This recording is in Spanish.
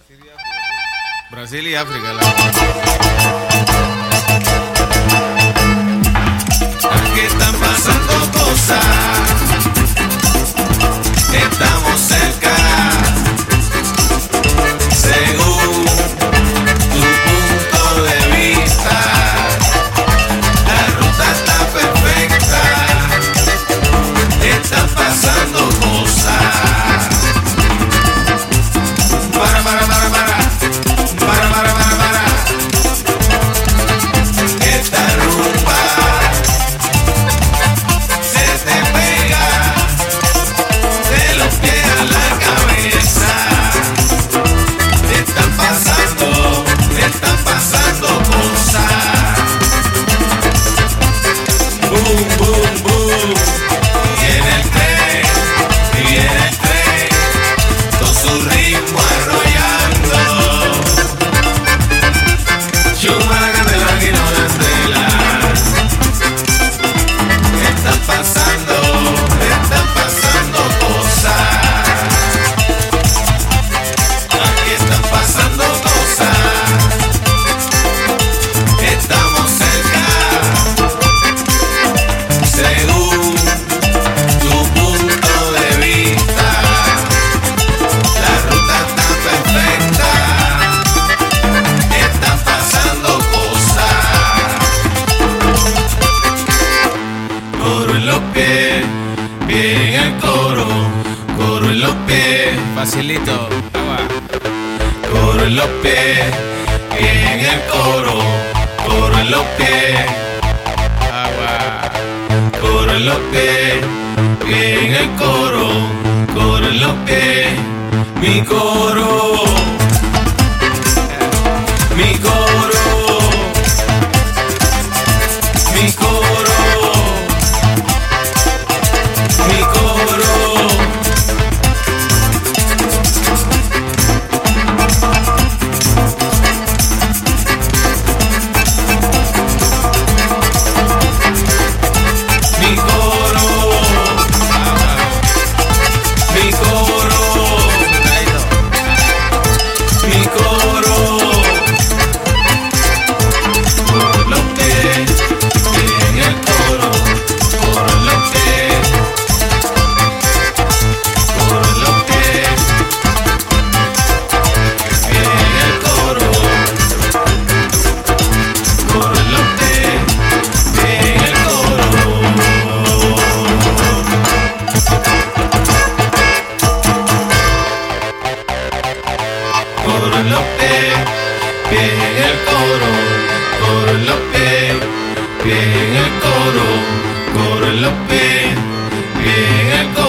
Brasil y África. Brasil y África, la Los pies, facilito, agua. Corren los pies, en el coro. Corren los pies, agua. Corren los pies, bien en el coro. Corren los pies, mi coro. Mi coro. pie en el coro, coro en los pies, pie en el coro, coro en los pies, pie en el coro.